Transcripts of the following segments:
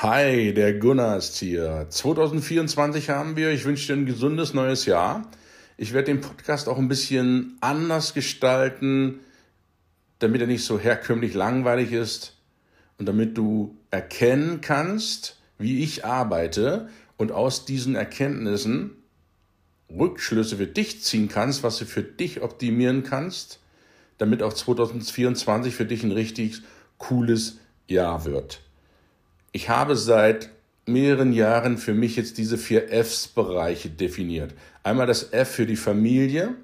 Hi, der Gunnar ist hier. 2024 haben wir. Ich wünsche dir ein gesundes neues Jahr. Ich werde den Podcast auch ein bisschen anders gestalten, damit er nicht so herkömmlich langweilig ist und damit du erkennen kannst, wie ich arbeite und aus diesen Erkenntnissen Rückschlüsse für dich ziehen kannst, was du für dich optimieren kannst, damit auch 2024 für dich ein richtig cooles Jahr wird. Ich habe seit mehreren Jahren für mich jetzt diese vier Fs-Bereiche definiert. Einmal das F für die Familie,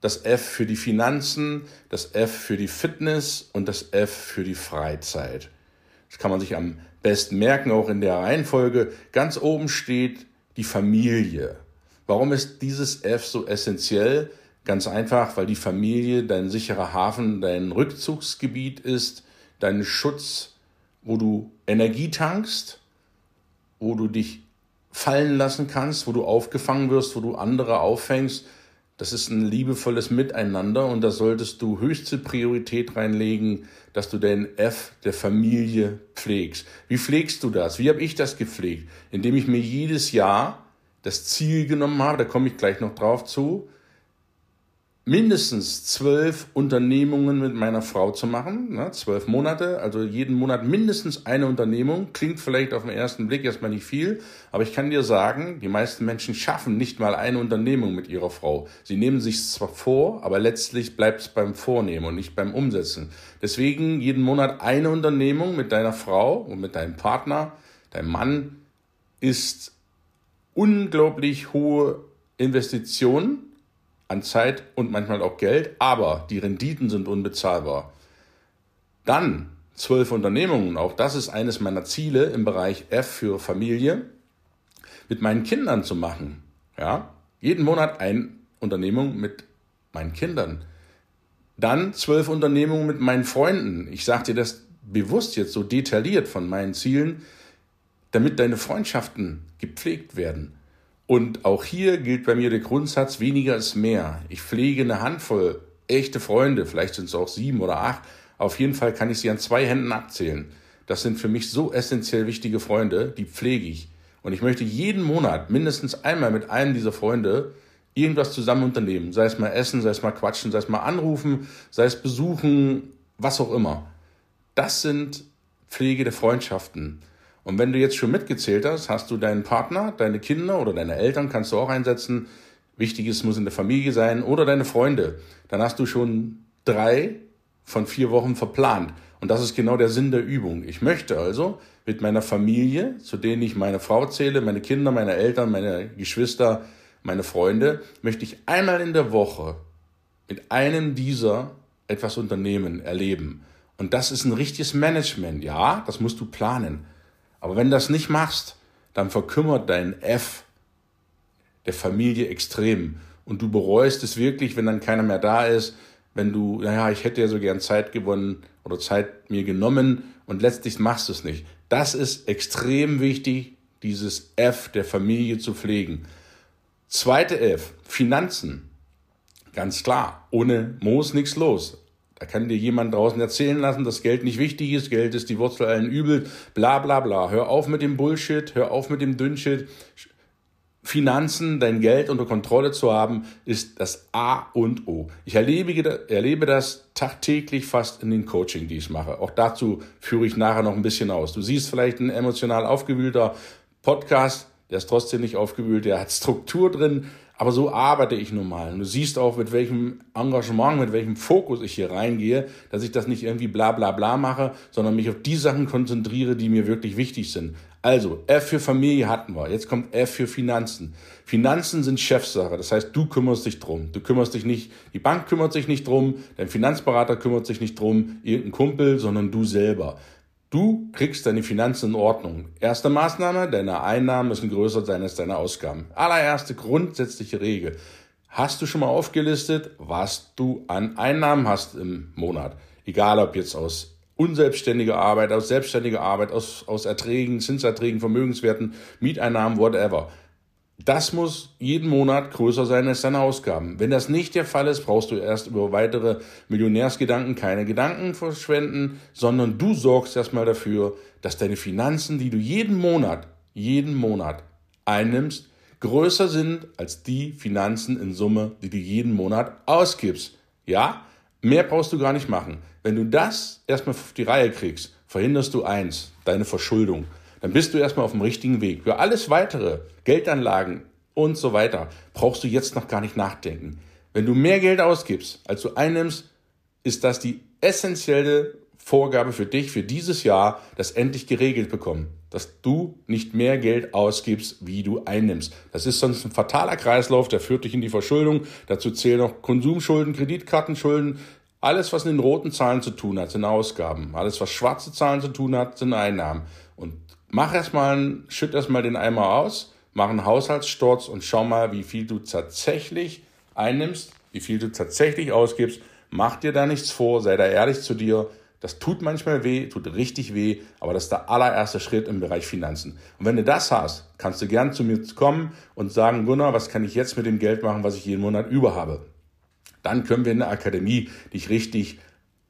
das F für die Finanzen, das F für die Fitness und das F für die Freizeit. Das kann man sich am besten merken, auch in der Reihenfolge. Ganz oben steht die Familie. Warum ist dieses F so essentiell? Ganz einfach, weil die Familie dein sicherer Hafen, dein Rückzugsgebiet ist, dein Schutz, wo du Energie tankst, wo du dich fallen lassen kannst, wo du aufgefangen wirst, wo du andere auffängst. Das ist ein liebevolles Miteinander und da solltest du höchste Priorität reinlegen, dass du den F der Familie pflegst. Wie pflegst du das? Wie habe ich das gepflegt? Indem ich mir jedes Jahr das Ziel genommen habe, da komme ich gleich noch drauf zu, mindestens zwölf Unternehmungen mit meiner Frau zu machen, ne, zwölf Monate, also jeden Monat mindestens eine Unternehmung. Klingt vielleicht auf den ersten Blick erstmal nicht viel, aber ich kann dir sagen, die meisten Menschen schaffen nicht mal eine Unternehmung mit ihrer Frau. Sie nehmen sich zwar vor, aber letztlich bleibt es beim Vornehmen und nicht beim Umsetzen. Deswegen jeden Monat eine Unternehmung mit deiner Frau und mit deinem Partner, deinem Mann ist unglaublich hohe Investitionen an Zeit und manchmal auch Geld, aber die Renditen sind unbezahlbar. Dann zwölf Unternehmungen, auch das ist eines meiner Ziele im Bereich F für Familie, mit meinen Kindern zu machen. Ja, jeden Monat eine Unternehmung mit meinen Kindern. Dann zwölf Unternehmungen mit meinen Freunden. Ich sage dir das bewusst jetzt so detailliert von meinen Zielen, damit deine Freundschaften gepflegt werden. Und auch hier gilt bei mir der Grundsatz, weniger ist mehr. Ich pflege eine Handvoll echte Freunde, vielleicht sind es auch sieben oder acht. Auf jeden Fall kann ich sie an zwei Händen abzählen. Das sind für mich so essentiell wichtige Freunde, die pflege ich. Und ich möchte jeden Monat mindestens einmal mit einem dieser Freunde irgendwas zusammen unternehmen. Sei es mal essen, sei es mal quatschen, sei es mal anrufen, sei es besuchen, was auch immer. Das sind Pflege der Freundschaften. Und wenn du jetzt schon mitgezählt hast, hast du deinen Partner, deine Kinder oder deine Eltern kannst du auch einsetzen. Wichtig ist, muss in der Familie sein oder deine Freunde. Dann hast du schon drei von vier Wochen verplant. Und das ist genau der Sinn der Übung. Ich möchte also mit meiner Familie, zu denen ich meine Frau zähle, meine Kinder, meine Eltern, meine Geschwister, meine Freunde, möchte ich einmal in der Woche mit einem dieser etwas unternehmen, erleben. Und das ist ein richtiges Management. Ja, das musst du planen. Aber wenn du das nicht machst, dann verkümmert dein F der Familie extrem. Und du bereust es wirklich, wenn dann keiner mehr da ist, wenn du, naja, ich hätte ja so gern Zeit gewonnen oder Zeit mir genommen und letztlich machst du es nicht. Das ist extrem wichtig, dieses F der Familie zu pflegen. Zweite F, Finanzen. Ganz klar, ohne Moos nichts los. Da kann dir jemand draußen erzählen lassen, dass Geld nicht wichtig ist, Geld ist die Wurzel allen Übel, bla bla bla. Hör auf mit dem Bullshit, hör auf mit dem Dünnshit. Finanzen, dein Geld unter Kontrolle zu haben, ist das A und O. Ich erlebe, erlebe das tagtäglich fast in den Coaching, die ich mache. Auch dazu führe ich nachher noch ein bisschen aus. Du siehst vielleicht ein emotional aufgewühlter Podcast, der ist trotzdem nicht aufgewühlt, der hat Struktur drin, aber so arbeite ich nun mal. Und du siehst auch, mit welchem Engagement, mit welchem Fokus ich hier reingehe, dass ich das nicht irgendwie bla bla bla mache, sondern mich auf die Sachen konzentriere, die mir wirklich wichtig sind. Also, F für Familie hatten wir. Jetzt kommt F für Finanzen. Finanzen sind Chefsache. Das heißt, du kümmerst dich drum. Du kümmerst dich nicht, die Bank kümmert sich nicht drum, dein Finanzberater kümmert sich nicht drum, irgendein Kumpel, sondern du selber. Du kriegst deine Finanzen in Ordnung. Erste Maßnahme, deine Einnahmen müssen größer sein als deine Ausgaben. Allererste grundsätzliche Regel. Hast du schon mal aufgelistet, was du an Einnahmen hast im Monat? Egal ob jetzt aus unselbstständiger Arbeit, aus selbstständiger Arbeit, aus, aus Erträgen, Zinserträgen, Vermögenswerten, Mieteinnahmen, whatever. Das muss jeden Monat größer sein als deine Ausgaben. Wenn das nicht der Fall ist, brauchst du erst über weitere Millionärsgedanken keine Gedanken verschwenden, sondern du sorgst erstmal dafür, dass deine Finanzen, die du jeden Monat, jeden Monat einnimmst, größer sind als die Finanzen in Summe, die du jeden Monat ausgibst. Ja, mehr brauchst du gar nicht machen. Wenn du das erstmal auf die Reihe kriegst, verhinderst du eins, deine Verschuldung dann bist du erstmal auf dem richtigen Weg. Für alles weitere, Geldanlagen und so weiter, brauchst du jetzt noch gar nicht nachdenken. Wenn du mehr Geld ausgibst, als du einnimmst, ist das die essentielle Vorgabe für dich für dieses Jahr, das endlich geregelt bekommen, dass du nicht mehr Geld ausgibst, wie du einnimmst. Das ist sonst ein fataler Kreislauf, der führt dich in die Verschuldung. Dazu zählen noch Konsumschulden, Kreditkartenschulden. Alles, was mit den roten Zahlen zu tun hat, sind Ausgaben. Alles, was schwarze Zahlen zu tun hat, sind Einnahmen. Und mach erstmal, schütt erstmal den Eimer aus, mach einen Haushaltssturz und schau mal, wie viel du tatsächlich einnimmst, wie viel du tatsächlich ausgibst. Mach dir da nichts vor, sei da ehrlich zu dir. Das tut manchmal weh, tut richtig weh, aber das ist der allererste Schritt im Bereich Finanzen. Und wenn du das hast, kannst du gern zu mir kommen und sagen, Gunnar, was kann ich jetzt mit dem Geld machen, was ich jeden Monat über habe? Dann können wir in der Akademie dich richtig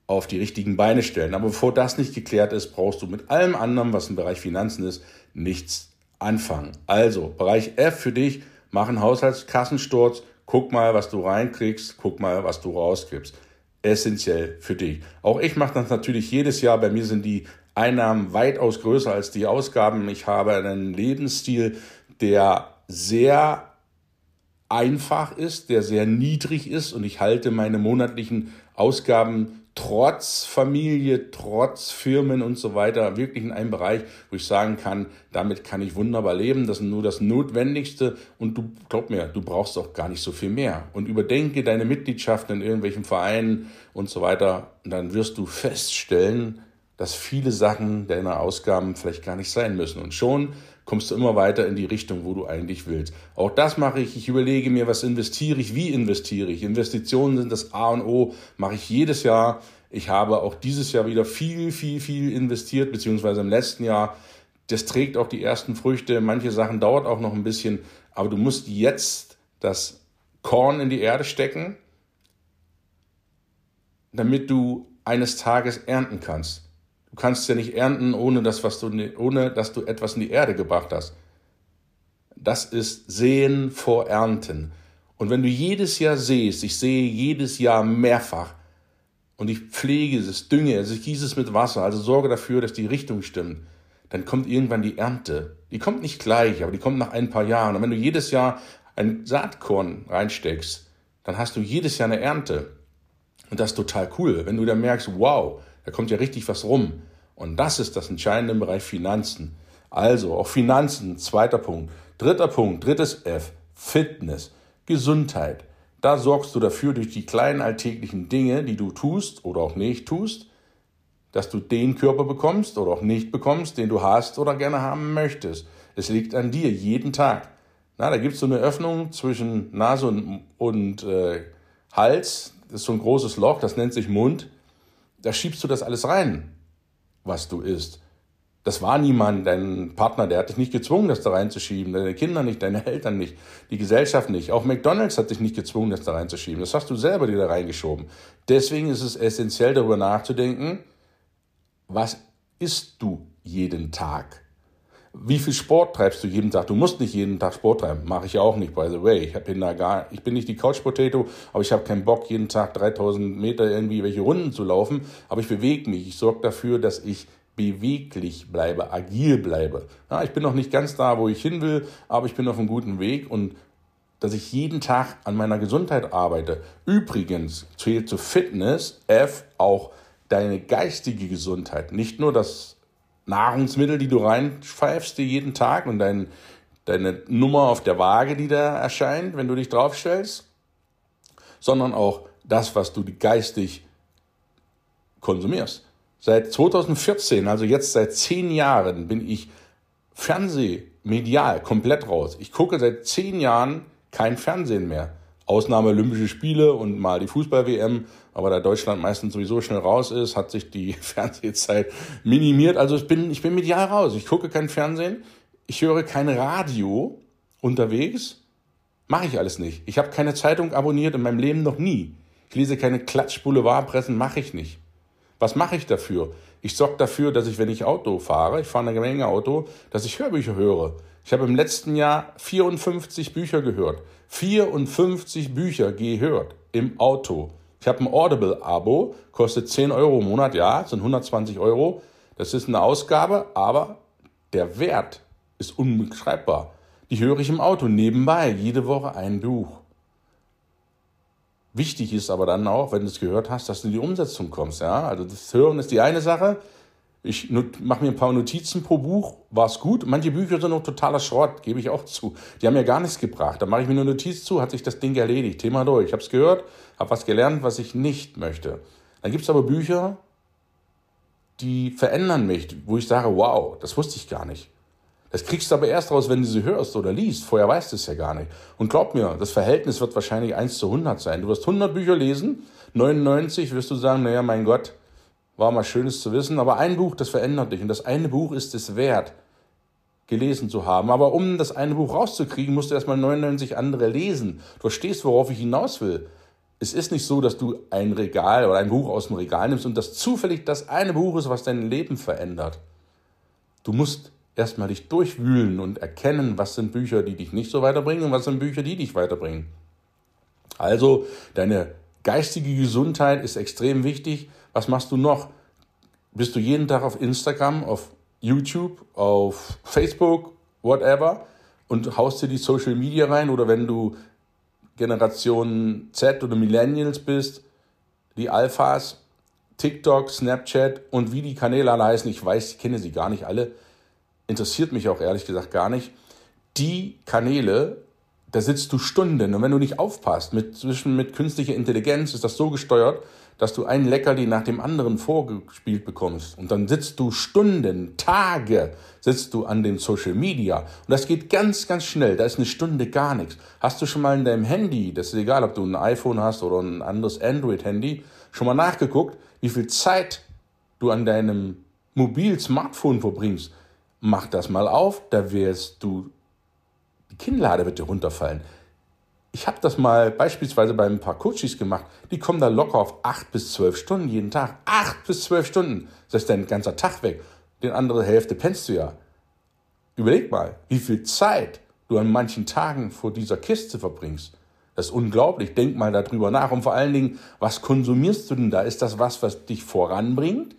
auf die richtigen Beine stellen. Aber bevor das nicht geklärt ist, brauchst du mit allem anderen, was im Bereich Finanzen ist, nichts anfangen. Also, Bereich F für dich, mach einen Haushaltskassensturz, guck mal, was du reinkriegst, guck mal, was du rausgibst. Essentiell für dich. Auch ich mache das natürlich jedes Jahr. Bei mir sind die Einnahmen weitaus größer als die Ausgaben. Ich habe einen Lebensstil, der sehr einfach ist, der sehr niedrig ist und ich halte meine monatlichen Ausgaben trotz Familie, trotz Firmen und so weiter wirklich in einem Bereich, wo ich sagen kann, damit kann ich wunderbar leben. Das ist nur das Notwendigste und du glaub mir, du brauchst auch gar nicht so viel mehr. Und überdenke deine Mitgliedschaft in irgendwelchen Vereinen und so weiter. Und dann wirst du feststellen, dass viele Sachen deiner Ausgaben vielleicht gar nicht sein müssen. Und schon kommst du immer weiter in die Richtung, wo du eigentlich willst. Auch das mache ich. Ich überlege mir, was investiere ich, wie investiere ich. Investitionen sind das A und O, mache ich jedes Jahr. Ich habe auch dieses Jahr wieder viel, viel, viel investiert, beziehungsweise im letzten Jahr. Das trägt auch die ersten Früchte. Manche Sachen dauert auch noch ein bisschen, aber du musst jetzt das Korn in die Erde stecken, damit du eines Tages ernten kannst. Du kannst ja nicht ernten, ohne dass, was du, ohne dass du etwas in die Erde gebracht hast. Das ist Sehen vor Ernten. Und wenn du jedes Jahr siehst, ich sehe jedes Jahr mehrfach, und ich pflege es, dünge es, ich gieße es mit Wasser, also sorge dafür, dass die Richtung stimmt, dann kommt irgendwann die Ernte. Die kommt nicht gleich, aber die kommt nach ein paar Jahren. Und wenn du jedes Jahr ein Saatkorn reinsteckst, dann hast du jedes Jahr eine Ernte. Und das ist total cool, wenn du dann merkst, wow, da kommt ja richtig was rum. Und das ist das Entscheidende im Bereich Finanzen. Also auch Finanzen, zweiter Punkt. Dritter Punkt, drittes F, Fitness, Gesundheit. Da sorgst du dafür durch die kleinen alltäglichen Dinge, die du tust oder auch nicht tust, dass du den Körper bekommst oder auch nicht bekommst, den du hast oder gerne haben möchtest. Es liegt an dir jeden Tag. Na, da gibt es so eine Öffnung zwischen Nase und, und äh, Hals. Das ist so ein großes Loch, das nennt sich Mund da schiebst du das alles rein, was du isst. Das war niemand, dein Partner, der hat dich nicht gezwungen, das da reinzuschieben, deine Kinder nicht, deine Eltern nicht, die Gesellschaft nicht. Auch McDonald's hat dich nicht gezwungen, das da reinzuschieben. Das hast du selber dir da reingeschoben. Deswegen ist es essentiell, darüber nachzudenken, was isst du jeden Tag? Wie viel Sport treibst du jeden Tag? Du musst nicht jeden Tag Sport treiben. Mache ich auch nicht, by the way. Ich bin da gar, ich bin nicht die Couch Potato, aber ich habe keinen Bock, jeden Tag 3000 Meter irgendwie welche Runden zu laufen. Aber ich bewege mich. Ich sorge dafür, dass ich beweglich bleibe, agil bleibe. Ja, ich bin noch nicht ganz da, wo ich hin will, aber ich bin auf einem guten Weg und dass ich jeden Tag an meiner Gesundheit arbeite. Übrigens zählt zu Fitness F auch deine geistige Gesundheit. Nicht nur das Nahrungsmittel, die du reinpfeifst dir jeden Tag und dein, deine Nummer auf der Waage, die da erscheint, wenn du dich draufstellst, sondern auch das, was du geistig konsumierst. Seit 2014, also jetzt seit zehn Jahren, bin ich fernsehmedial komplett raus. Ich gucke seit zehn Jahren kein Fernsehen mehr. Ausnahme Olympische Spiele und mal die Fußball-WM. Aber da Deutschland meistens sowieso schnell raus ist, hat sich die Fernsehzeit minimiert. Also ich bin, ich bin medial raus. Ich gucke kein Fernsehen. Ich höre kein Radio. unterwegs. Mache ich alles nicht. Ich habe keine Zeitung abonniert in meinem Leben noch nie. Ich lese keine Klatsch-Boulevardpressen, mache ich nicht. Was mache ich dafür? Ich sorge dafür, dass ich, wenn ich Auto fahre, ich fahre eine Menge Auto, dass ich Hörbücher höre. Ich habe im letzten Jahr 54 Bücher gehört. 54 Bücher gehört im Auto. Ich habe ein Audible-Abo, kostet 10 Euro im Monat, ja, sind 120 Euro. Das ist eine Ausgabe, aber der Wert ist unbeschreibbar. Die höre ich im Auto nebenbei, jede Woche ein Buch. Wichtig ist aber dann auch, wenn du es gehört hast, dass du in die Umsetzung kommst. Ja? Also das Hören ist die eine Sache. Ich mache mir ein paar Notizen pro Buch, war es gut. Manche Bücher sind noch totaler Schrott, gebe ich auch zu. Die haben mir gar nichts gebracht. Da mache ich mir eine Notiz zu, hat sich das Ding erledigt. Thema durch. Ich habe es gehört, habe was gelernt, was ich nicht möchte. Dann gibt es aber Bücher, die verändern mich, wo ich sage, wow, das wusste ich gar nicht. Das kriegst du aber erst raus, wenn du sie hörst oder liest. Vorher weißt du es ja gar nicht. Und glaub mir, das Verhältnis wird wahrscheinlich 1 zu 100 sein. Du wirst 100 Bücher lesen, 99 wirst du sagen, naja, mein Gott, war mal Schönes zu wissen. Aber ein Buch, das verändert dich. Und das eine Buch ist es wert, gelesen zu haben. Aber um das eine Buch rauszukriegen, musst du erstmal 99 andere lesen. Du verstehst, worauf ich hinaus will. Es ist nicht so, dass du ein Regal oder ein Buch aus dem Regal nimmst und das zufällig das eine Buch ist, was dein Leben verändert. Du musst erstmal dich durchwühlen und erkennen, was sind Bücher, die dich nicht so weiterbringen und was sind Bücher, die dich weiterbringen. Also deine geistige Gesundheit ist extrem wichtig. Was machst du noch? Bist du jeden Tag auf Instagram, auf YouTube, auf Facebook, whatever und haust dir die Social Media rein oder wenn du Generation Z oder Millennials bist, die Alphas, TikTok, Snapchat und wie die Kanäle alle heißen, ich weiß, ich kenne sie gar nicht alle, interessiert mich auch ehrlich gesagt gar nicht. Die Kanäle, da sitzt du Stunden und wenn du nicht aufpasst, mit, zwischen, mit künstlicher Intelligenz ist das so gesteuert, dass du einen Leckerli nach dem anderen vorgespielt bekommst. Und dann sitzt du Stunden, Tage, sitzt du an den Social Media. Und das geht ganz, ganz schnell. Da ist eine Stunde gar nichts. Hast du schon mal in deinem Handy, das ist egal, ob du ein iPhone hast oder ein anderes Android-Handy, schon mal nachgeguckt, wie viel Zeit du an deinem Mobil-Smartphone verbringst? mach das mal auf, da wirst du, die Kinnlade wird dir runterfallen. Ich habe das mal beispielsweise bei ein paar Coaches gemacht, die kommen da locker auf acht bis zwölf Stunden jeden Tag. Acht bis zwölf Stunden. Das ist dein ganzer Tag weg. Den andere Hälfte pennst du ja. Überleg mal, wie viel Zeit du an manchen Tagen vor dieser Kiste verbringst. Das ist unglaublich. Denk mal darüber nach. Und vor allen Dingen, was konsumierst du denn da? Ist das was, was dich voranbringt?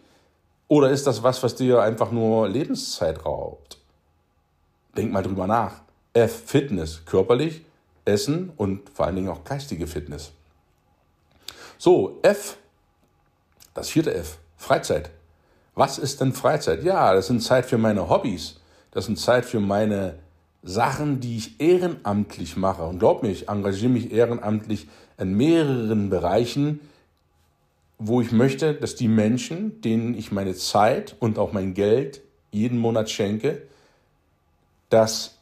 Oder ist das was, was dir einfach nur Lebenszeit raubt? Denk mal drüber nach. F, Fitness, körperlich, Essen und vor allen Dingen auch geistige Fitness. So, F, das vierte F, Freizeit. Was ist denn Freizeit? Ja, das sind Zeit für meine Hobbys. Das sind Zeit für meine Sachen, die ich ehrenamtlich mache. Und glaub mir, ich engagiere mich ehrenamtlich in mehreren Bereichen, wo ich möchte, dass die Menschen, denen ich meine Zeit und auch mein Geld jeden Monat schenke, dass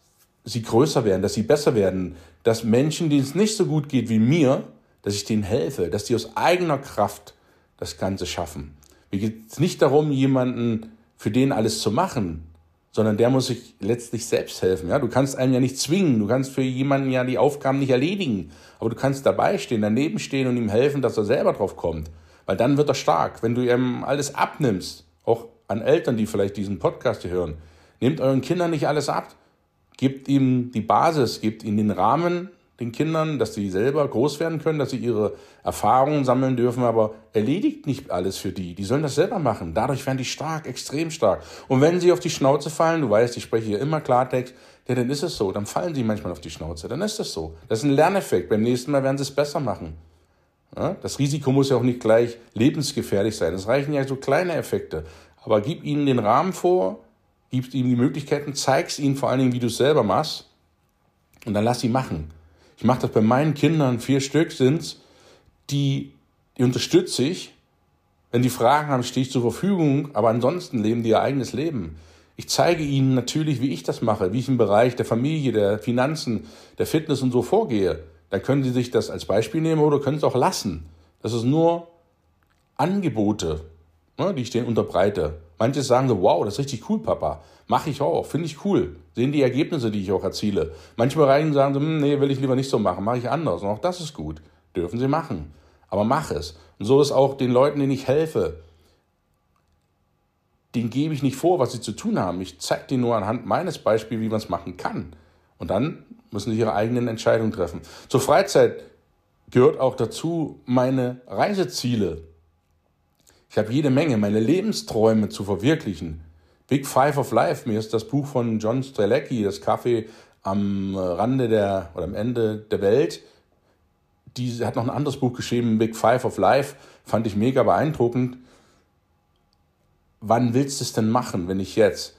sie größer werden, dass sie besser werden, dass Menschen, denen es nicht so gut geht wie mir, dass ich denen helfe, dass die aus eigener Kraft das Ganze schaffen. Mir geht es nicht darum, jemanden für den alles zu machen, sondern der muss sich letztlich selbst helfen. Ja, du kannst einen ja nicht zwingen, du kannst für jemanden ja die Aufgaben nicht erledigen, aber du kannst dabei stehen, daneben stehen und ihm helfen, dass er selber drauf kommt. Weil dann wird er stark. Wenn du ihm alles abnimmst, auch an Eltern, die vielleicht diesen Podcast hier hören, nehmt euren Kindern nicht alles ab. Gebt ihm die Basis, gebt ihnen den Rahmen, den Kindern, dass sie selber groß werden können, dass sie ihre Erfahrungen sammeln dürfen, aber erledigt nicht alles für die. Die sollen das selber machen. Dadurch werden die stark, extrem stark. Und wenn sie auf die Schnauze fallen, du weißt, ich spreche hier immer Klartext, ja, dann ist es so. Dann fallen sie manchmal auf die Schnauze. Dann ist es so. Das ist ein Lerneffekt. Beim nächsten Mal werden sie es besser machen. Ja, das Risiko muss ja auch nicht gleich lebensgefährlich sein. Es reichen ja so kleine Effekte. Aber gib ihnen den Rahmen vor, gib ihnen die Möglichkeiten, zeig's ihnen vor allen Dingen, wie du es selber machst. Und dann lass sie machen. Ich mache das bei meinen Kindern, vier Stück sind's, die, die unterstütze ich. Wenn die Fragen haben, stehe ich zur Verfügung, aber ansonsten leben die ihr eigenes Leben. Ich zeige ihnen natürlich, wie ich das mache, wie ich im Bereich der Familie, der Finanzen, der Fitness und so vorgehe dann können Sie sich das als Beispiel nehmen oder können es auch lassen. Das ist nur Angebote, ne, die ich denen unterbreite. Manche sagen so, wow, das ist richtig cool, Papa. Mache ich auch, finde ich cool. Sehen die Ergebnisse, die ich auch erziele. Manche Bereiche sagen so, hm, nee, will ich lieber nicht so machen, mache ich anders. Und auch das ist gut. Dürfen sie machen. Aber mach es. Und so ist auch den Leuten, denen ich helfe. Den gebe ich nicht vor, was sie zu tun haben. Ich zeige denen nur anhand meines Beispiels, wie man es machen kann. Und dann müssen sie ihre eigenen Entscheidungen treffen. Zur Freizeit gehört auch dazu meine Reiseziele. Ich habe jede Menge, meine Lebensträume zu verwirklichen. Big Five of Life, mir ist das Buch von John Strelecki, das Kaffee am Rande der oder am Ende der Welt. Die hat noch ein anderes Buch geschrieben, Big Five of Life, fand ich mega beeindruckend. Wann willst du es denn machen, wenn nicht jetzt?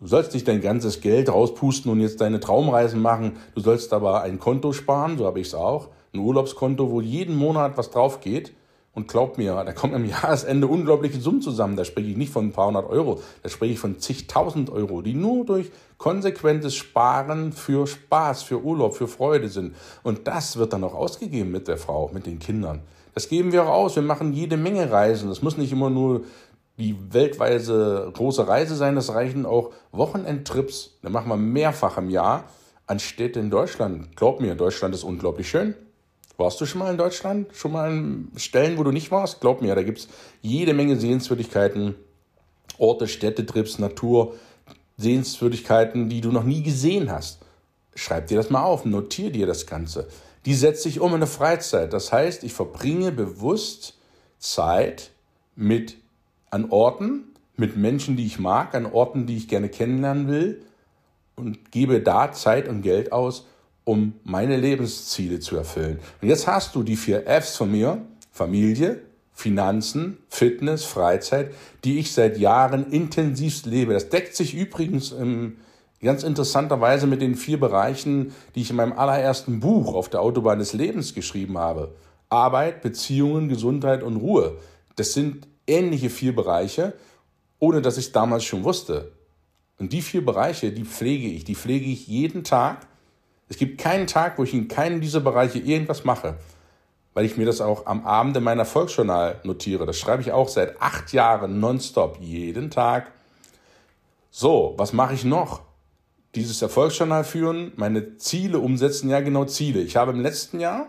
Du sollst nicht dein ganzes Geld rauspusten und jetzt deine Traumreisen machen. Du sollst aber ein Konto sparen, so habe ich es auch. Ein Urlaubskonto, wo jeden Monat was drauf geht. Und glaub mir, da kommen am Jahresende unglaubliche Summen zusammen. Da spreche ich nicht von ein paar hundert Euro, da spreche ich von zigtausend Euro, die nur durch konsequentes Sparen für Spaß, für Urlaub, für Freude sind. Und das wird dann auch ausgegeben mit der Frau, mit den Kindern. Das geben wir auch aus. Wir machen jede Menge Reisen. Das muss nicht immer nur die weltweise große Reise sein. Das reichen auch Wochenendtrips. Da machen wir mehrfach im Jahr an Städte in Deutschland. Glaub mir, Deutschland ist unglaublich schön. Warst du schon mal in Deutschland? Schon mal in Stellen, wo du nicht warst? Glaub mir, da gibt es jede Menge Sehenswürdigkeiten, Orte, Städtetrips, Natur, Sehenswürdigkeiten, die du noch nie gesehen hast. Schreib dir das mal auf, notier dir das Ganze. Die setze ich um in eine Freizeit. Das heißt, ich verbringe bewusst Zeit mit an Orten, mit Menschen, die ich mag, an Orten, die ich gerne kennenlernen will und gebe da Zeit und Geld aus, um meine Lebensziele zu erfüllen. Und jetzt hast du die vier Fs von mir, Familie, Finanzen, Fitness, Freizeit, die ich seit Jahren intensivst lebe. Das deckt sich übrigens in ganz interessanterweise mit den vier Bereichen, die ich in meinem allerersten Buch auf der Autobahn des Lebens geschrieben habe. Arbeit, Beziehungen, Gesundheit und Ruhe. Das sind ähnliche vier Bereiche, ohne dass ich damals schon wusste. Und die vier Bereiche, die pflege ich, die pflege ich jeden Tag es gibt keinen Tag, wo ich in keinem dieser Bereiche irgendwas mache, weil ich mir das auch am Abend in meiner Volksjournal notiere. Das schreibe ich auch seit acht Jahren nonstop, jeden Tag. So, was mache ich noch? Dieses Erfolgsjournal führen, meine Ziele umsetzen, ja genau Ziele. Ich habe im letzten Jahr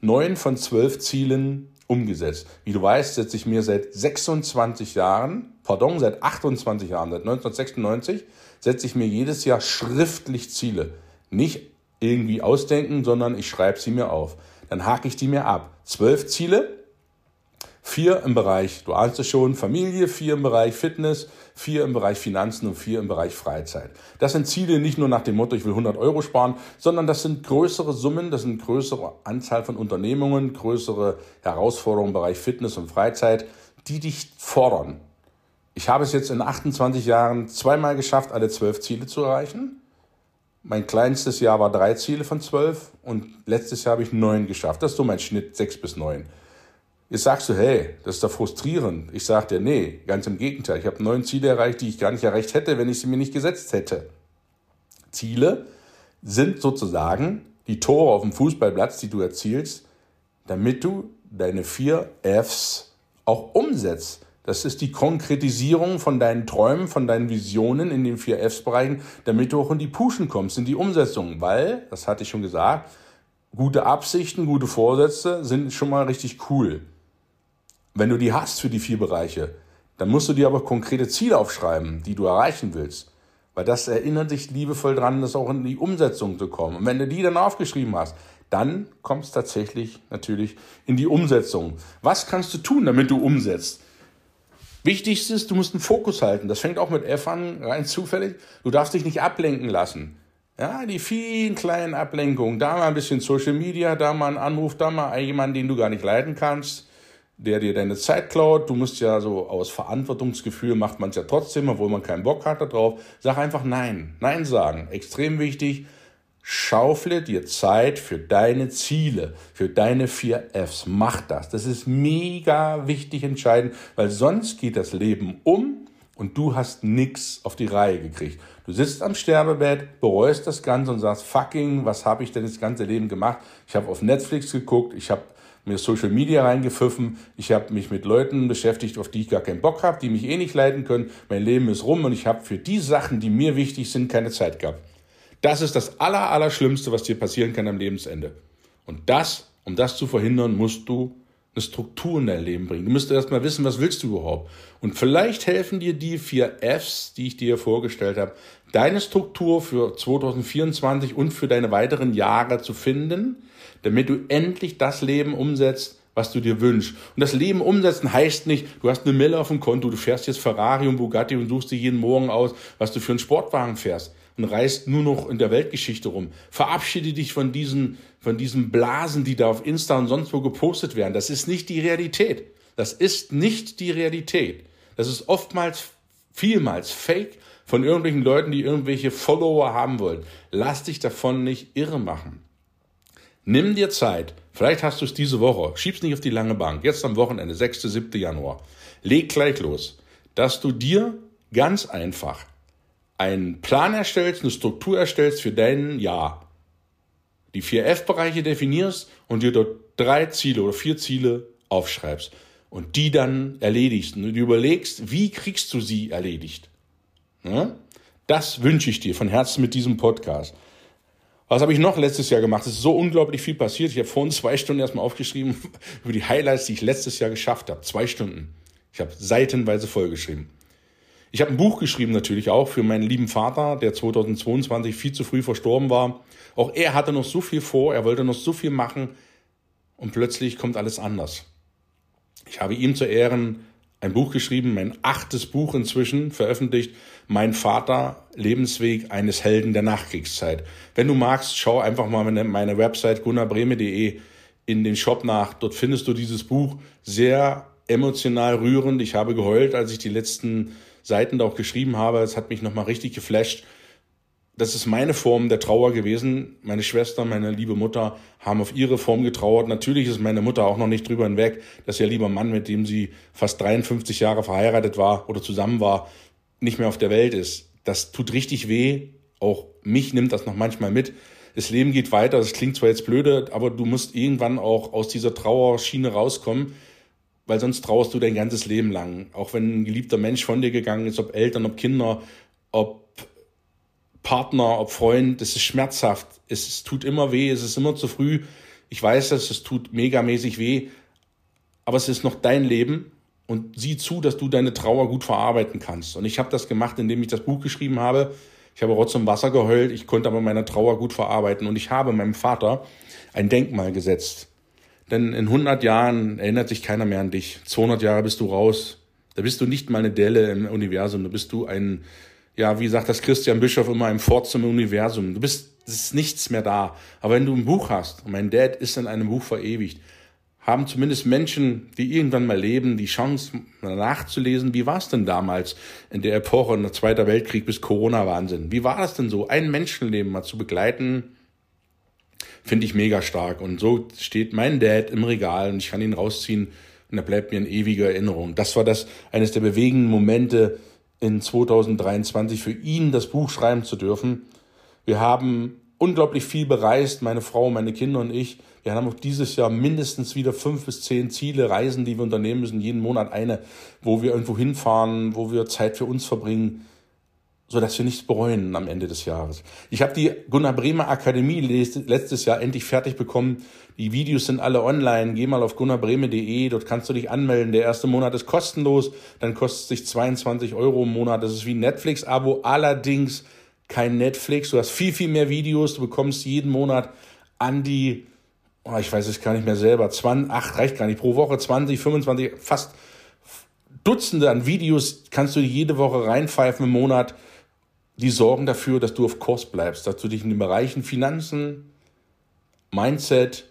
neun von zwölf Zielen umgesetzt. Wie du weißt, setze ich mir seit 26 Jahren, pardon, seit 28 Jahren, seit 1996, setze ich mir jedes Jahr schriftlich Ziele. Nicht irgendwie ausdenken, sondern ich schreibe sie mir auf. Dann hake ich die mir ab. Zwölf Ziele, vier im Bereich, du ahnst es schon, Familie, vier im Bereich Fitness, vier im Bereich Finanzen und vier im Bereich Freizeit. Das sind Ziele nicht nur nach dem Motto, ich will 100 Euro sparen, sondern das sind größere Summen, das sind größere Anzahl von Unternehmungen, größere Herausforderungen im Bereich Fitness und Freizeit, die dich fordern. Ich habe es jetzt in 28 Jahren zweimal geschafft, alle zwölf Ziele zu erreichen. Mein kleinstes Jahr war drei Ziele von zwölf und letztes Jahr habe ich neun geschafft. Das ist so mein Schnitt, sechs bis neun. Jetzt sagst du, hey, das ist doch frustrierend. Ich sage dir, nee, ganz im Gegenteil. Ich habe neun Ziele erreicht, die ich gar nicht erreicht hätte, wenn ich sie mir nicht gesetzt hätte. Ziele sind sozusagen die Tore auf dem Fußballplatz, die du erzielst, damit du deine vier Fs auch umsetzt. Das ist die Konkretisierung von deinen Träumen, von deinen Visionen in den vier Fs-Bereichen, damit du auch in die Puschen kommst, in die Umsetzung. Weil, das hatte ich schon gesagt, gute Absichten, gute Vorsätze sind schon mal richtig cool. Wenn du die hast für die vier Bereiche, dann musst du dir aber konkrete Ziele aufschreiben, die du erreichen willst. Weil das erinnert dich liebevoll dran, das auch in die Umsetzung zu kommen. Und wenn du die dann aufgeschrieben hast, dann kommst du tatsächlich natürlich in die Umsetzung. Was kannst du tun, damit du umsetzt? Wichtigste ist, du musst einen Fokus halten. Das fängt auch mit F an, rein zufällig. Du darfst dich nicht ablenken lassen. Ja, die vielen kleinen Ablenkungen. Da mal ein bisschen Social Media, da mal ein Anruf, da mal jemand, den du gar nicht leiden kannst, der dir deine Zeit klaut. Du musst ja so aus Verantwortungsgefühl macht man es ja trotzdem, obwohl man keinen Bock hat darauf. Sag einfach Nein. Nein sagen. Extrem wichtig. Schaufle dir Zeit für deine Ziele, für deine vier Fs. Mach das. Das ist mega wichtig entscheidend, weil sonst geht das Leben um und du hast nichts auf die Reihe gekriegt. Du sitzt am Sterbebett, bereust das Ganze und sagst, fucking, was habe ich denn das ganze Leben gemacht? Ich habe auf Netflix geguckt, ich habe mir Social Media reingepfiffen, ich habe mich mit Leuten beschäftigt, auf die ich gar keinen Bock habe, die mich eh nicht leiden können, mein Leben ist rum und ich habe für die Sachen, die mir wichtig sind, keine Zeit gehabt. Das ist das aller, aller was dir passieren kann am Lebensende. Und das, um das zu verhindern, musst du eine Struktur in dein Leben bringen. Du musst erst mal wissen, was willst du überhaupt. Und vielleicht helfen dir die vier Fs, die ich dir vorgestellt habe, deine Struktur für 2024 und für deine weiteren Jahre zu finden, damit du endlich das Leben umsetzt, was du dir wünschst. Und das Leben umsetzen heißt nicht, du hast eine Mille auf dem Konto, du fährst jetzt Ferrari und Bugatti und suchst dir jeden Morgen aus, was du für einen Sportwagen fährst und reist nur noch in der Weltgeschichte rum. Verabschiede dich von diesen, von diesen Blasen, die da auf Insta und sonst wo gepostet werden. Das ist nicht die Realität. Das ist nicht die Realität. Das ist oftmals, vielmals Fake von irgendwelchen Leuten, die irgendwelche Follower haben wollen. Lass dich davon nicht irre machen. Nimm dir Zeit. Vielleicht hast du es diese Woche. Schieb's nicht auf die lange Bank. Jetzt am Wochenende, 6. 7. Januar. Leg gleich los. Dass du dir ganz einfach einen Plan erstellst, eine Struktur erstellst für dein Jahr, die vier F-Bereiche definierst und dir dort drei Ziele oder vier Ziele aufschreibst und die dann erledigst und du überlegst, wie kriegst du sie erledigt. Ja? Das wünsche ich dir von Herzen mit diesem Podcast. Was habe ich noch letztes Jahr gemacht? Es ist so unglaublich viel passiert. Ich habe vorhin zwei Stunden erstmal aufgeschrieben über die Highlights, die ich letztes Jahr geschafft habe. Zwei Stunden. Ich habe seitenweise vollgeschrieben. Ich habe ein Buch geschrieben natürlich auch für meinen lieben Vater, der 2022 viel zu früh verstorben war. Auch er hatte noch so viel vor, er wollte noch so viel machen und plötzlich kommt alles anders. Ich habe ihm zu Ehren ein Buch geschrieben, mein achtes Buch inzwischen veröffentlicht, Mein Vater, Lebensweg eines Helden der Nachkriegszeit. Wenn du magst, schau einfach mal meine, meine Website gunnarbreme.de in den Shop nach. Dort findest du dieses Buch sehr emotional rührend. Ich habe geheult, als ich die letzten Seiten da auch geschrieben habe. Es hat mich nochmal richtig geflasht. Das ist meine Form der Trauer gewesen. Meine Schwester, meine liebe Mutter haben auf ihre Form getrauert. Natürlich ist meine Mutter auch noch nicht drüber hinweg, dass ihr lieber Mann, mit dem sie fast 53 Jahre verheiratet war oder zusammen war, nicht mehr auf der Welt ist. Das tut richtig weh. Auch mich nimmt das noch manchmal mit. Das Leben geht weiter. Das klingt zwar jetzt blöde, aber du musst irgendwann auch aus dieser Trauerschiene rauskommen weil sonst trauerst du dein ganzes Leben lang. Auch wenn ein geliebter Mensch von dir gegangen ist, ob Eltern, ob Kinder, ob Partner, ob Freund, es ist schmerzhaft. Es, es tut immer weh, es ist immer zu früh. Ich weiß das, es tut megamäßig weh, aber es ist noch dein Leben und sieh zu, dass du deine Trauer gut verarbeiten kannst. Und ich habe das gemacht, indem ich das Buch geschrieben habe. Ich habe Rotz und Wasser geheult, ich konnte aber meine Trauer gut verarbeiten und ich habe meinem Vater ein Denkmal gesetzt. Denn in 100 Jahren erinnert sich keiner mehr an dich. 200 Jahre bist du raus. Da bist du nicht mal eine Delle im Universum. Da bist du ein, ja, wie sagt das Christian Bischof immer, ein Fort zum Universum. Du bist, es ist nichts mehr da. Aber wenn du ein Buch hast, und mein Dad ist in einem Buch verewigt, haben zumindest Menschen, die irgendwann mal leben, die Chance nachzulesen, wie war es denn damals in der Epoche, in der Zweiter Weltkrieg bis Corona-Wahnsinn? Wie war das denn so, ein Menschenleben mal zu begleiten, finde ich mega stark. Und so steht mein Dad im Regal und ich kann ihn rausziehen und er bleibt mir in ewiger Erinnerung. Das war das eines der bewegenden Momente in 2023 für ihn, das Buch schreiben zu dürfen. Wir haben unglaublich viel bereist, meine Frau, meine Kinder und ich. Wir haben auch dieses Jahr mindestens wieder fünf bis zehn Ziele, Reisen, die wir unternehmen müssen, jeden Monat eine, wo wir irgendwo hinfahren, wo wir Zeit für uns verbringen so dass wir nichts bereuen am Ende des Jahres. Ich habe die Gunnar Bremer Akademie letztes Jahr endlich fertig bekommen. Die Videos sind alle online. Geh mal auf gunnarbreme.de, dort kannst du dich anmelden. Der erste Monat ist kostenlos, dann kostet es sich 22 Euro im Monat. Das ist wie ein Netflix-Abo, allerdings kein Netflix. Du hast viel, viel mehr Videos. Du bekommst jeden Monat an die, oh, ich weiß es gar nicht mehr selber, 20, ach, reicht gar nicht, pro Woche 20, 25, fast Dutzende an Videos kannst du jede Woche reinpfeifen im Monat die sorgen dafür, dass du auf Kurs bleibst, dass du dich in den Bereichen Finanzen, Mindset,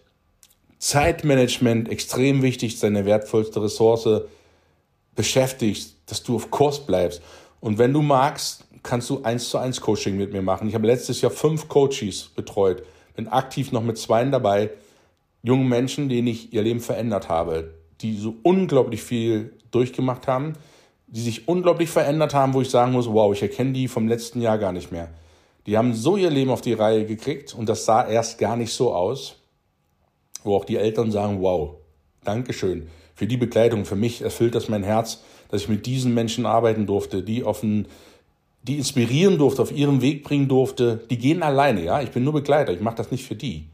Zeitmanagement, extrem wichtig, deine wertvollste Ressource, beschäftigst, dass du auf Kurs bleibst. Und wenn du magst, kannst du eins zu eins Coaching mit mir machen. Ich habe letztes Jahr fünf Coaches betreut, bin aktiv noch mit zweien dabei, jungen Menschen, denen ich ihr Leben verändert habe, die so unglaublich viel durchgemacht haben, die sich unglaublich verändert haben, wo ich sagen muss, wow, ich erkenne die vom letzten Jahr gar nicht mehr. Die haben so ihr Leben auf die Reihe gekriegt und das sah erst gar nicht so aus, wo auch die Eltern sagen, wow, Dankeschön für die Begleitung. Für mich erfüllt das mein Herz, dass ich mit diesen Menschen arbeiten durfte, die offen, die inspirieren durfte, auf ihrem Weg bringen durfte. Die gehen alleine, ja. Ich bin nur Begleiter. Ich mache das nicht für die.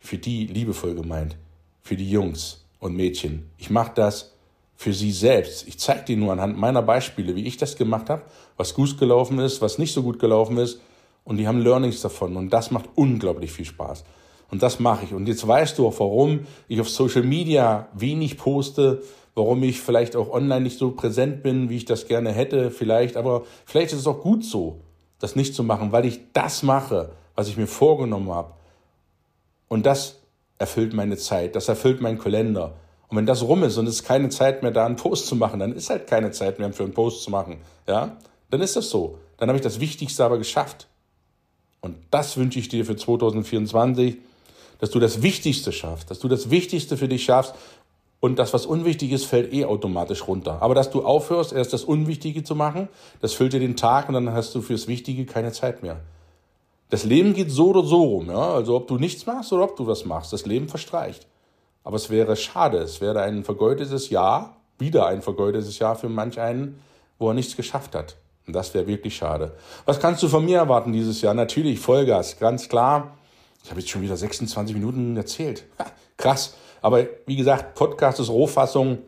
Für die liebevoll gemeint. Für die Jungs und Mädchen. Ich mache das für sie selbst. Ich zeige dir nur anhand meiner Beispiele, wie ich das gemacht habe, was gut gelaufen ist, was nicht so gut gelaufen ist. Und die haben Learnings davon. Und das macht unglaublich viel Spaß. Und das mache ich. Und jetzt weißt du auch, warum ich auf Social Media wenig poste, warum ich vielleicht auch online nicht so präsent bin, wie ich das gerne hätte, vielleicht. Aber vielleicht ist es auch gut so, das nicht zu machen, weil ich das mache, was ich mir vorgenommen habe. Und das erfüllt meine Zeit, das erfüllt meinen Kalender. Und wenn das rum ist und es ist keine Zeit mehr da, einen Post zu machen, dann ist halt keine Zeit mehr für einen Post zu machen. Ja, dann ist das so. Dann habe ich das Wichtigste aber geschafft. Und das wünsche ich dir für 2024, dass du das Wichtigste schaffst, dass du das Wichtigste für dich schaffst und das, was unwichtig ist, fällt eh automatisch runter. Aber dass du aufhörst, erst das Unwichtige zu machen, das füllt dir den Tag und dann hast du fürs Wichtige keine Zeit mehr. Das Leben geht so oder so rum, ja. Also ob du nichts machst oder ob du was machst, das Leben verstreicht. Aber es wäre schade, es wäre ein vergeudetes Jahr, wieder ein vergeudetes Jahr für manch einen, wo er nichts geschafft hat. Und das wäre wirklich schade. Was kannst du von mir erwarten dieses Jahr? Natürlich Vollgas, ganz klar. Ich habe jetzt schon wieder 26 Minuten erzählt. Ha, krass. Aber wie gesagt, Podcast ist Rohfassung.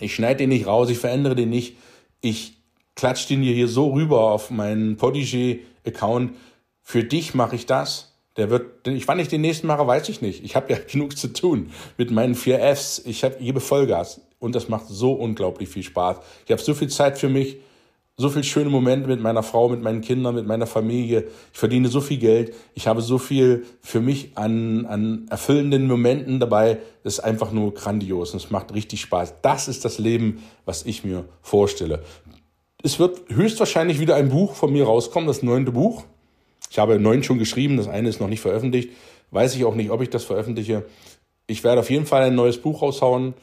Ich schneide den nicht raus, ich verändere den nicht. Ich klatsche den dir hier so rüber auf meinen Podigy-Account. Für dich mache ich das. Der wird, ich wann ich den nächsten mache, weiß ich nicht. Ich habe ja genug zu tun mit meinen vier Fs. Ich habe gebe Vollgas und das macht so unglaublich viel Spaß. Ich habe so viel Zeit für mich, so viel schöne Momente mit meiner Frau, mit meinen Kindern, mit meiner Familie. Ich verdiene so viel Geld. Ich habe so viel für mich an, an erfüllenden Momenten dabei. Das ist einfach nur grandios und es macht richtig Spaß. Das ist das Leben, was ich mir vorstelle. Es wird höchstwahrscheinlich wieder ein Buch von mir rauskommen, das neunte Buch. Ich habe neun schon geschrieben, das eine ist noch nicht veröffentlicht. Weiß ich auch nicht, ob ich das veröffentliche. Ich werde auf jeden Fall ein neues Buch raushauen.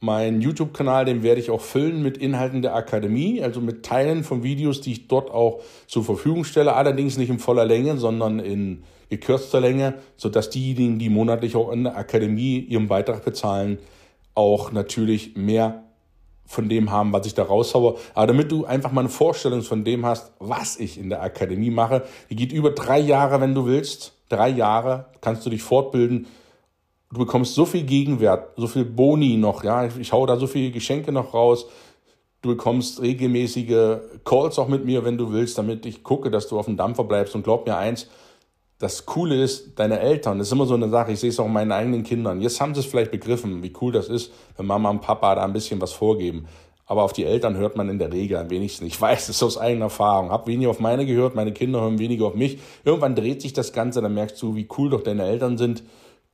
Mein YouTube-Kanal, den werde ich auch füllen mit Inhalten der Akademie, also mit Teilen von Videos, die ich dort auch zur Verfügung stelle. Allerdings nicht in voller Länge, sondern in gekürzter Länge, sodass diejenigen, die monatlich auch in der Akademie ihren Beitrag bezahlen, auch natürlich mehr von dem haben, was ich da raushaue. Aber damit du einfach mal eine Vorstellung von dem hast, was ich in der Akademie mache, die geht über drei Jahre, wenn du willst. Drei Jahre kannst du dich fortbilden. Du bekommst so viel Gegenwert, so viel Boni noch, ja. Ich, ich hau da so viele Geschenke noch raus. Du bekommst regelmäßige Calls auch mit mir, wenn du willst, damit ich gucke, dass du auf dem Dampfer bleibst. Und glaub mir eins, das Coole ist, deine Eltern, das ist immer so eine Sache, ich sehe es auch in meinen eigenen Kindern. Jetzt haben sie es vielleicht begriffen, wie cool das ist, wenn Mama und Papa da ein bisschen was vorgeben. Aber auf die Eltern hört man in der Regel am wenigsten. Ich weiß es aus eigener Erfahrung. Hab weniger auf meine gehört, meine Kinder hören weniger auf mich. Irgendwann dreht sich das Ganze, dann merkst du, wie cool doch deine Eltern sind.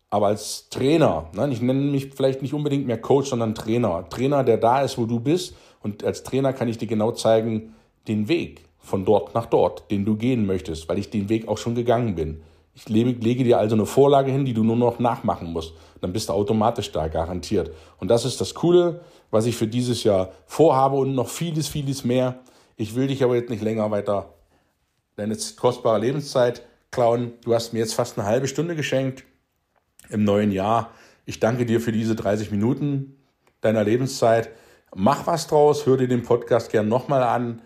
Aber als Trainer, ne, ich nenne mich vielleicht nicht unbedingt mehr Coach, sondern Trainer. Trainer, der da ist, wo du bist. Und als Trainer kann ich dir genau zeigen, den Weg von dort nach dort, den du gehen möchtest, weil ich den Weg auch schon gegangen bin. Ich lege, dir also eine Vorlage hin, die du nur noch nachmachen musst. Dann bist du automatisch da, garantiert. Und das ist das Coole, was ich für dieses Jahr vorhabe und noch vieles, vieles mehr. Ich will dich aber jetzt nicht länger weiter deine kostbare Lebenszeit klauen. Du hast mir jetzt fast eine halbe Stunde geschenkt im neuen Jahr. Ich danke dir für diese 30 Minuten deiner Lebenszeit. Mach was draus, hör dir den Podcast gern nochmal an.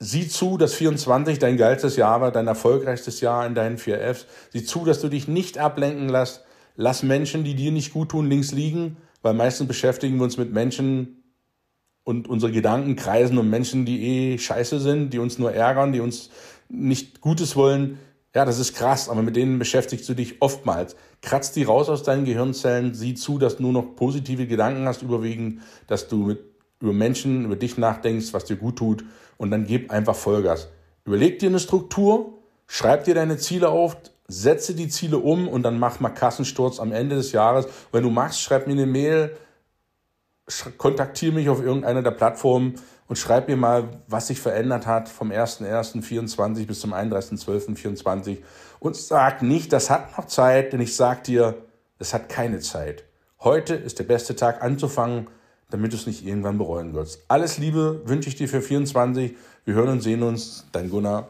Sieh zu, dass 24 dein geilstes Jahr war, dein erfolgreichstes Jahr in deinen 4Fs. Sieh zu, dass du dich nicht ablenken lässt. Lass Menschen, die dir nicht gut tun, links liegen, weil meistens beschäftigen wir uns mit Menschen und unsere Gedanken kreisen um Menschen, die eh scheiße sind, die uns nur ärgern, die uns nicht Gutes wollen. Ja, das ist krass, aber mit denen beschäftigst du dich oftmals. Kratz die raus aus deinen Gehirnzellen, sieh zu, dass du nur noch positive Gedanken hast, überwiegend, dass du mit über Menschen, über dich nachdenkst, was dir gut tut und dann gib einfach Vollgas. Überleg dir eine Struktur, schreib dir deine Ziele auf, setze die Ziele um und dann mach mal Kassensturz am Ende des Jahres. Wenn du machst, schreib mir eine Mail, kontaktiere mich auf irgendeiner der Plattformen und schreib mir mal, was sich verändert hat vom 1.1.24 bis zum 31.12.24 und sag nicht, das hat noch Zeit, denn ich sag dir, es hat keine Zeit. Heute ist der beste Tag anzufangen damit du es nicht irgendwann bereuen wirst. Alles Liebe wünsche ich dir für 24. Wir hören und sehen uns. Dein Gunnar.